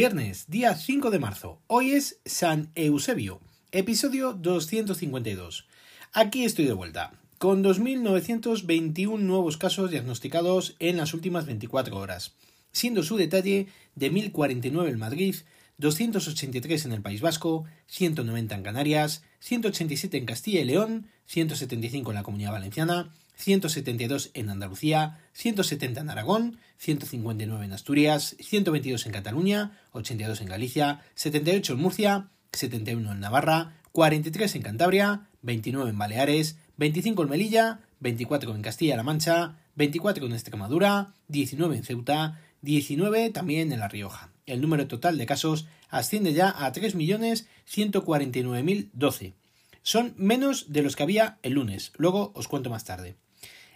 Viernes, día 5 de marzo. Hoy es San Eusebio, episodio 252. Aquí estoy de vuelta, con 2.921 nuevos casos diagnosticados en las últimas 24 horas, siendo su detalle de 1.049 en Madrid, 283 en el País Vasco, 190 en Canarias, 187 en Castilla y León, 175 en la Comunidad Valenciana, 172 en Andalucía, 170 en Aragón, 159 en Asturias, 122 en Cataluña, 82 en Galicia, 78 en Murcia, 71 en Navarra, 43 en Cantabria, 29 en Baleares, 25 en Melilla, 24 en Castilla-La Mancha, 24 en Extremadura, 19 en Ceuta, 19 también en La Rioja. El número total de casos asciende ya a 3.149.012. Son menos de los que había el lunes, luego os cuento más tarde.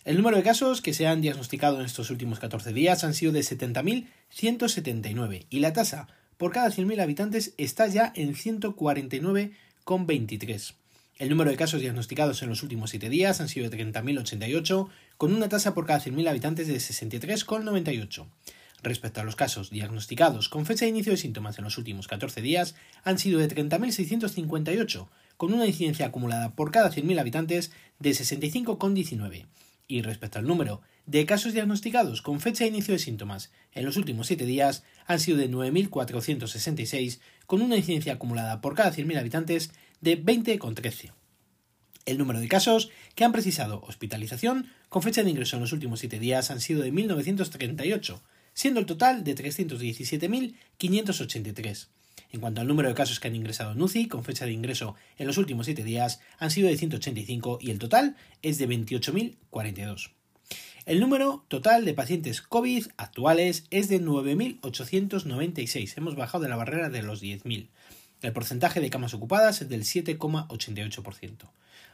El número de casos que se han diagnosticado en estos últimos 14 días han sido de 70.179 y la tasa por cada 100.000 habitantes está ya en 149,23. El número de casos diagnosticados en los últimos 7 días han sido de 30.088, con una tasa por cada 100.000 habitantes de 63,98. Respecto a los casos diagnosticados con fecha de inicio de síntomas en los últimos 14 días, han sido de 30.658, con una incidencia acumulada por cada 100.000 habitantes de 65,19 y respecto al número de casos diagnosticados con fecha de inicio de síntomas en los últimos 7 días han sido de 9.466 con una incidencia acumulada por cada 100.000 habitantes de 20,13. El número de casos que han precisado hospitalización con fecha de ingreso en los últimos 7 días han sido de 1.938, siendo el total de 317.583. En cuanto al número de casos que han ingresado en UCI, con fecha de ingreso en los últimos 7 días, han sido de 185 y el total es de 28.042. El número total de pacientes COVID actuales es de 9.896. Hemos bajado de la barrera de los 10.000. El porcentaje de camas ocupadas es del 7,88%.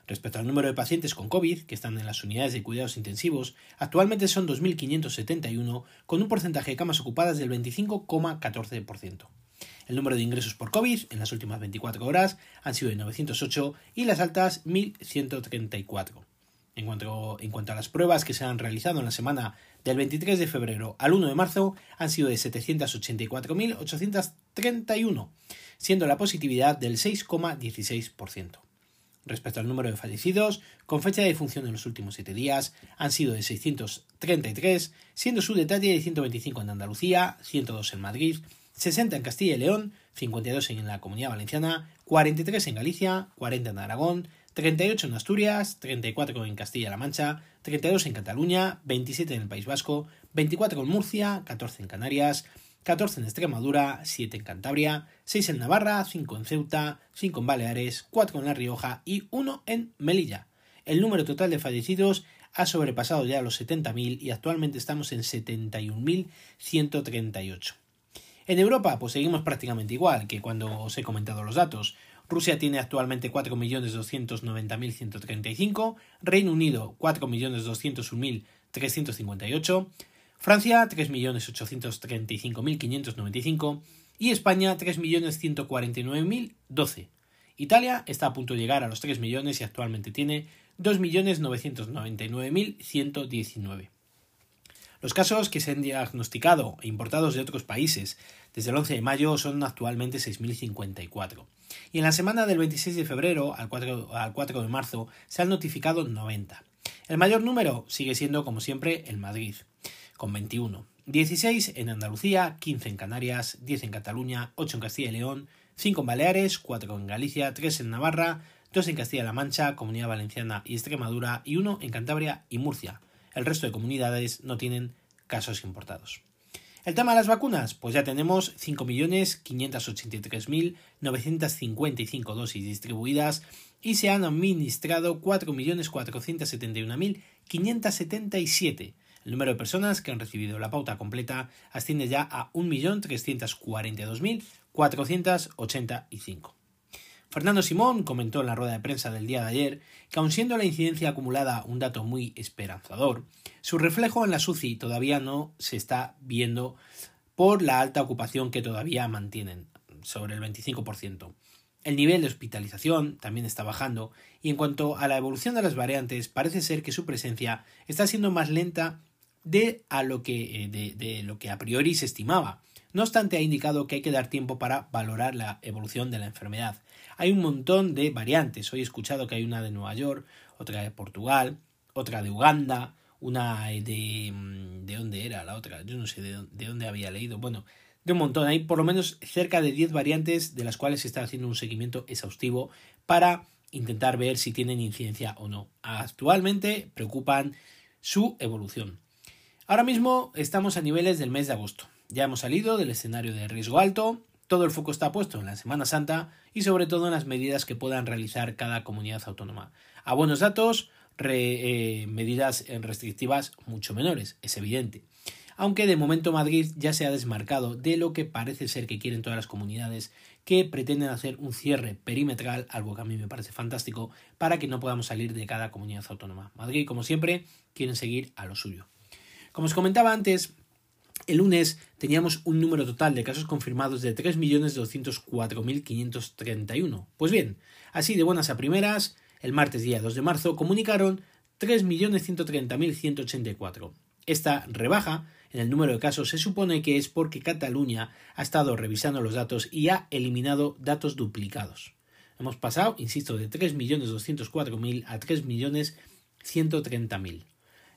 Respecto al número de pacientes con COVID que están en las unidades de cuidados intensivos, actualmente son 2.571, con un porcentaje de camas ocupadas del 25,14%. El número de ingresos por COVID en las últimas 24 horas han sido de 908 y las altas 1134. En cuanto, a las pruebas que se han realizado en la semana del 23 de febrero al 1 de marzo, han sido de 784.831, siendo la positividad del 6,16%. Respecto al número de fallecidos, con fecha de defunción en los últimos 7 días, han sido de 633, siendo su detalle de 125 en Andalucía, 102 en Madrid, 60 en Castilla y León, 52 en la Comunidad Valenciana, 43 en Galicia, 40 en Aragón, 38 en Asturias, 34 en Castilla-La Mancha, 32 en Cataluña, 27 en el País Vasco, 24 en Murcia, 14 en Canarias, 14 en Extremadura, 7 en Cantabria, 6 en Navarra, 5 en Ceuta, 5 en Baleares, 4 en La Rioja y 1 en Melilla. El número total de fallecidos ha sobrepasado ya los 70.000 y actualmente estamos en 71.138. En Europa, pues seguimos prácticamente igual que cuando os he comentado los datos. Rusia tiene actualmente 4.290.135, Reino Unido 4.201.358, Francia 3.835.595 y España 3.149.012. Italia está a punto de llegar a los 3 millones y actualmente tiene 2.999.119. Los casos que se han diagnosticado e importados de otros países desde el 11 de mayo son actualmente 6.054. Y en la semana del 26 de febrero al 4, al 4 de marzo se han notificado 90. El mayor número sigue siendo, como siempre, el Madrid, con 21. 16 en Andalucía, 15 en Canarias, 10 en Cataluña, 8 en Castilla y León, 5 en Baleares, 4 en Galicia, 3 en Navarra, 2 en Castilla-La Mancha, Comunidad Valenciana y Extremadura y 1 en Cantabria y Murcia. El resto de comunidades no tienen casos importados. El tema de las vacunas, pues ya tenemos 5.583.955 dosis distribuidas y se han administrado 4.471.577. El número de personas que han recibido la pauta completa asciende ya a 1.342.485. Fernando Simón comentó en la rueda de prensa del día de ayer que aun siendo la incidencia acumulada un dato muy esperanzador, su reflejo en la SUCI todavía no se está viendo por la alta ocupación que todavía mantienen, sobre el 25%. El nivel de hospitalización también está bajando y en cuanto a la evolución de las variantes parece ser que su presencia está siendo más lenta de, a lo que, eh, de, de lo que a priori se estimaba, No obstante, ha indicado que hay que dar tiempo para valorar la evolución de la enfermedad. Hay un montón de variantes. Hoy he escuchado que hay una de Nueva York, otra de Portugal, otra de Uganda, una de... Mm, ¿De dónde era la otra? Yo no sé de dónde, había leído. Bueno, de un montón. Hay por lo menos cerca de 10 variantes de las cuales se está haciendo un seguimiento exhaustivo para intentar ver si tienen incidencia o no. Actualmente preocupan su evolución. Ahora mismo estamos a niveles del mes de agosto. Ya hemos salido del escenario de riesgo alto, todo el foco está puesto en la Semana Santa y sobre todo en las medidas que puedan realizar cada comunidad autónoma. A buenos datos, eh, medidas restrictivas mucho menores, es evidente. Aunque de momento Madrid ya se ha desmarcado de lo que parece ser que quieren todas las comunidades que pretenden hacer un cierre perimetral, algo que a mí me parece fantástico, para que no podamos salir de cada comunidad autónoma. Madrid, como siempre, quieren seguir a lo suyo. Como os comentaba antes, el lunes teníamos un número total de casos confirmados de 3.204.531. Pues bien, así de buenas a primeras, el martes día 2 de marzo comunicaron 3.130.184. Esta rebaja en el número de casos se supone que es porque Cataluña ha estado revisando los datos y ha eliminado datos duplicados. Hemos pasado, insisto, de 3.204.000 a 3.130.000.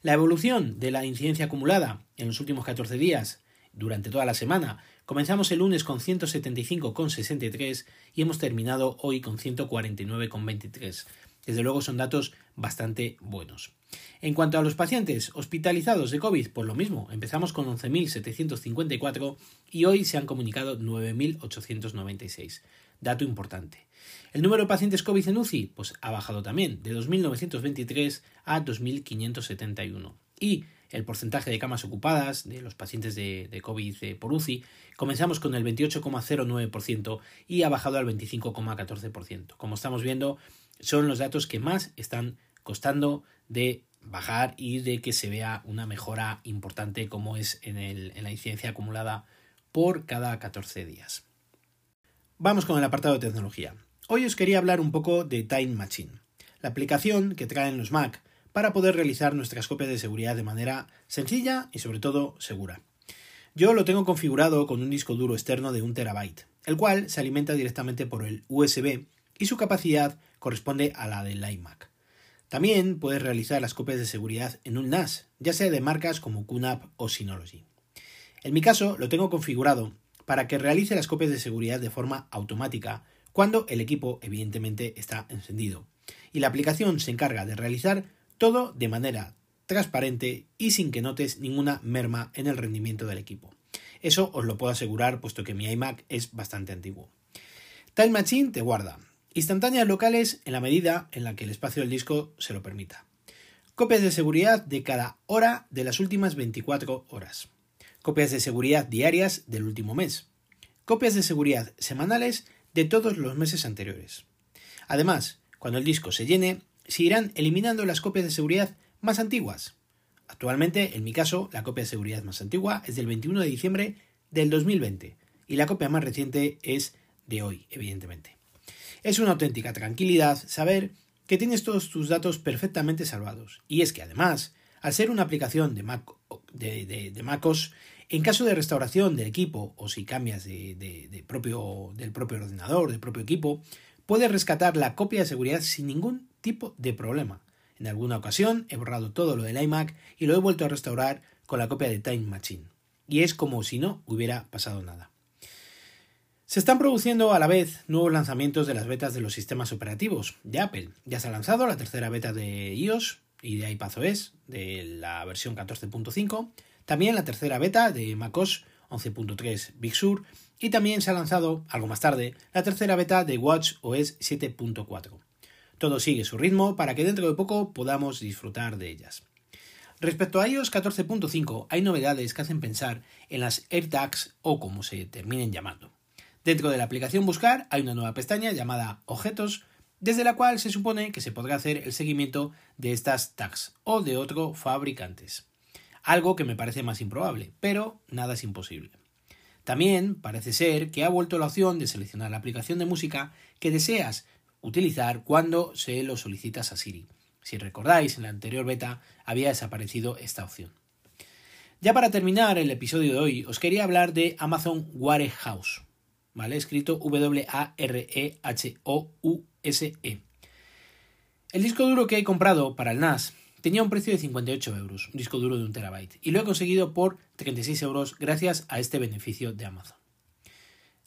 La evolución de la incidencia acumulada en los últimos 14 días durante toda la semana. Comenzamos el lunes con 175,63 y hemos terminado hoy con 149,23. Desde luego son datos bastante buenos. En cuanto a los pacientes hospitalizados de COVID, pues lo mismo, empezamos con 11.754 y hoy se han comunicado 9.896. Dato importante. El número de pacientes COVID en UCI pues ha bajado también, de 2.923 a 2.571. Y el porcentaje de camas ocupadas de los pacientes de, de COVID eh, por UCI, comenzamos con el 28,09% y ha bajado al 25,14%. Como estamos viendo, son los datos que más están costando de bajar y de que se vea una mejora importante como es en, en la incidencia acumulada por cada 14 días. Vamos con el apartado de tecnología. Hoy os quería hablar un poco de Time Machine, la aplicación que traen los Mac para poder realizar nuestras copias de seguridad de manera sencilla y sobre todo segura. Yo lo tengo configurado con un disco duro externo de 1 terabyte, el cual se alimenta directamente por el USB y su capacidad corresponde a la del iMac. También puedes realizar las copias de seguridad en un NAS, ya sea de marcas como QNAP o Synology. En mi caso lo tengo configurado para que realice las copias de seguridad de forma automática cuando el equipo evidentemente está encendido. Y la aplicación se encarga de realizar todo de manera transparente y sin que notes ninguna merma en el rendimiento del equipo. Eso os lo puedo asegurar puesto que mi iMac es bastante antiguo. Time Machine te guarda Instantáneas locales en la medida en la que el espacio del disco se lo permita. Copias de seguridad de cada hora de las últimas 24 horas. Copias de seguridad diarias del último mes. Copias de seguridad semanales de todos los meses anteriores. Además, cuando el disco se llene, se irán eliminando las copias de seguridad más antiguas. Actualmente, en mi caso, la copia de seguridad más antigua es del 21 de diciembre del 2020 y la copia más reciente es de hoy, evidentemente. Es una auténtica tranquilidad saber que tienes todos tus datos perfectamente salvados. Y es que además, al ser una aplicación de, Mac, de, MacOS, en caso de restauración del equipo o si cambias de, propio, del propio ordenador, del propio equipo, puedes rescatar la copia de seguridad sin ningún tipo de problema. En alguna ocasión he borrado todo lo del iMac y lo he vuelto a restaurar con la copia de Time Machine. Y es como si no hubiera pasado nada. Se están produciendo a la vez nuevos lanzamientos de las betas de los sistemas operativos de Apple. Ya se ha lanzado la tercera beta de iOS y de iPadOS de la versión 14.5, también la tercera beta de macOS 11.3 Big Sur y también se ha lanzado, algo más tarde, la tercera beta de WatchOS 7.4. Todo sigue su ritmo para que dentro de poco podamos disfrutar de ellas. Respecto a iOS 14.5 hay novedades que hacen pensar en las AirTags o como se terminen llamando. Dentro de la aplicación Buscar hay una nueva pestaña llamada Objetos, desde la cual se supone que se podrá hacer el seguimiento de estas tags o de otros fabricantes. Algo que me parece más improbable, pero nada es imposible. También parece ser que ha vuelto la opción de seleccionar la aplicación de música que deseas utilizar cuando se lo solicitas a Siri. Si recordáis, en la anterior beta había desaparecido esta opción. Ya para terminar el episodio de hoy, os quería hablar de Amazon Warehouse, Escrito W-A-R-E-H-O-U-S-E. -E. El disco duro que he comprado para el NAS tenía un precio de 58 euros, un disco duro de un terabyte, y lo he conseguido por 36 euros gracias a este beneficio de Amazon.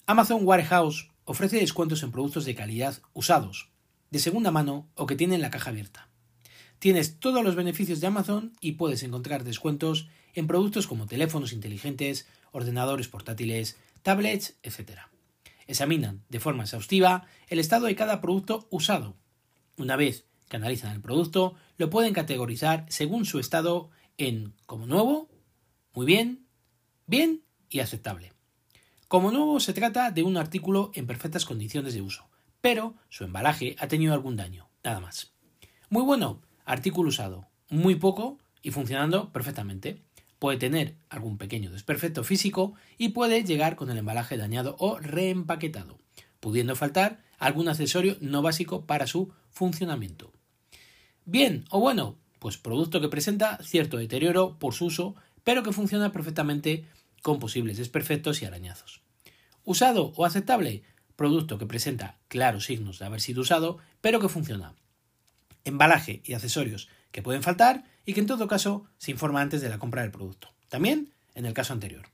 Amazon Warehouse ofrece descuentos en productos de calidad usados, de segunda mano o que tienen la caja abierta. Tienes todos los beneficios de Amazon y puedes encontrar descuentos en productos como teléfonos inteligentes, ordenadores portátiles, tablets, etc. Examinan de forma exhaustiva el estado de cada producto usado. Una vez que analizan el producto, lo pueden categorizar según su estado en como nuevo, muy bien, bien y aceptable. Como nuevo se trata de un artículo en perfectas condiciones de uso, pero su embalaje ha tenido algún daño, nada más. Muy bueno, artículo usado, muy poco y funcionando perfectamente. Puede tener algún pequeño desperfecto físico y puede llegar con el embalaje dañado o reempaquetado, pudiendo faltar algún accesorio no básico para su funcionamiento. Bien o bueno, pues producto que presenta cierto deterioro por su uso, pero que funciona perfectamente con posibles desperfectos y arañazos. Usado o aceptable, producto que presenta claros signos de haber sido usado, pero que funciona. Embalaje y accesorios que pueden faltar y que en todo caso se informa antes de la compra del producto. También en el caso anterior.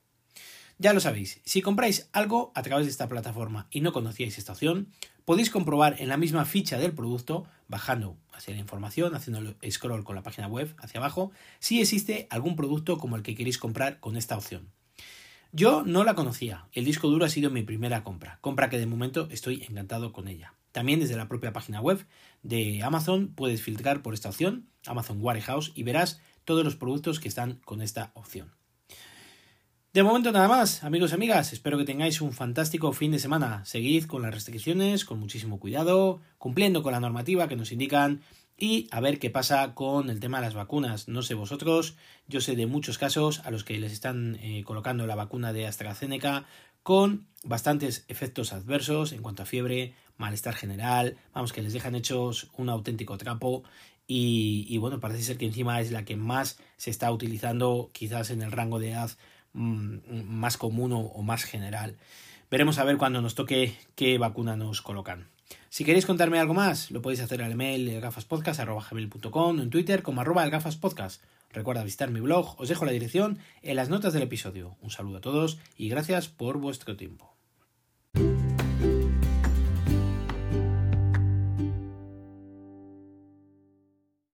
Ya lo sabéis, si compráis algo a través de esta plataforma y no conocíais esta opción, podéis comprobar en la misma ficha del producto, bajando hacia la información, haciendo scroll con la página web hacia abajo, si existe algún producto como el que queréis comprar con esta opción. Yo no la conocía, el disco duro ha sido mi primera compra, compra que de momento estoy encantado con ella. También desde la propia página web de Amazon puedes filtrar por esta opción, Amazon Warehouse, y verás todos los productos que están con esta opción. De momento nada más, amigos y amigas, espero que tengáis un fantástico fin de semana. Seguid con las restricciones, con muchísimo cuidado, cumpliendo con la normativa que nos indican y a ver qué pasa con el tema de las vacunas. No sé vosotros, yo sé de muchos casos a los que les están eh, colocando la vacuna de AstraZeneca con bastantes efectos adversos en cuanto a fiebre, malestar general, vamos que les dejan hechos un auténtico trapo y, bueno, parece ser que encima es la que más se está utilizando quizás en el rango de edad Mm, más común o, más general. Veremos a ver cuando nos toque qué vacuna nos colocan. Si queréis contarme algo más, lo podéis hacer al email gafaspodcast.com o en Twitter como arroba gafaspodcast. Recuerda visitar mi blog, os dejo la dirección en las notas del episodio. Un saludo a todos y gracias por vuestro tiempo.